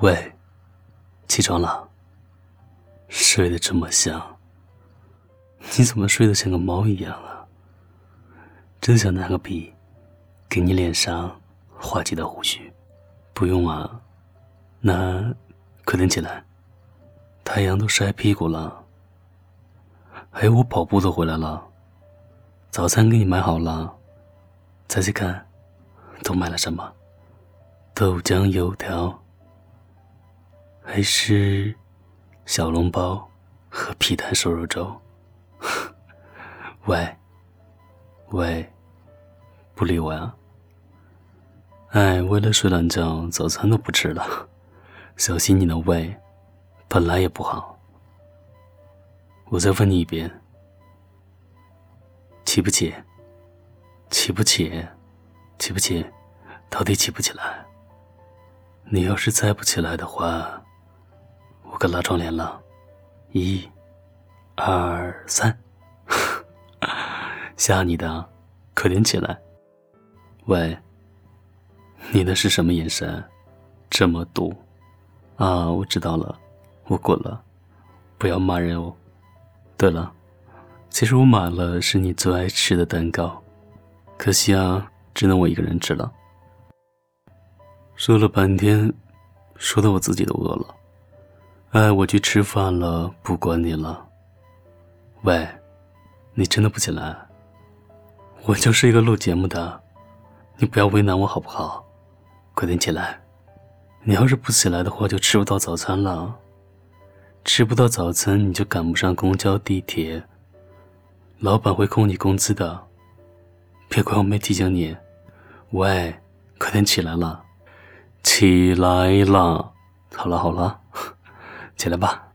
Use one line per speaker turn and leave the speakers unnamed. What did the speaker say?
喂，起床了。睡得这么香，你怎么睡得像个猫一样啊？真想拿个笔，给你脸上画几道胡须。不用啊，那快点起来，太阳都晒屁股了。哎，我跑步都回来了，早餐给你买好了。猜猜看，都买了什么？豆浆油条。还是小笼包和皮蛋瘦肉粥。喂，喂，不理我呀？哎，为了睡懒觉，早餐都不吃了，小心你的胃，本来也不好。我再问你一遍，起不起？起不起？起不起？到底起不起来？你要是再不起来的话。拉窗帘了，一、二、三，吓你的，快点起来！喂，你那是什么眼神？这么毒啊！我知道了，我滚了，不要骂人哦。对了，其实我买了是你最爱吃的蛋糕，可惜啊，只能我一个人吃了。说了半天，说的我自己都饿了。哎，我去吃饭了，不管你了。喂，你真的不起来？我就是一个录节目的，你不要为难我好不好？快点起来！你要是不起来的话，就吃不到早餐了。吃不到早餐，你就赶不上公交、地铁，老板会扣你工资的。别怪我没提醒你。喂，快点起来了！起来了！好了好了。起来吧。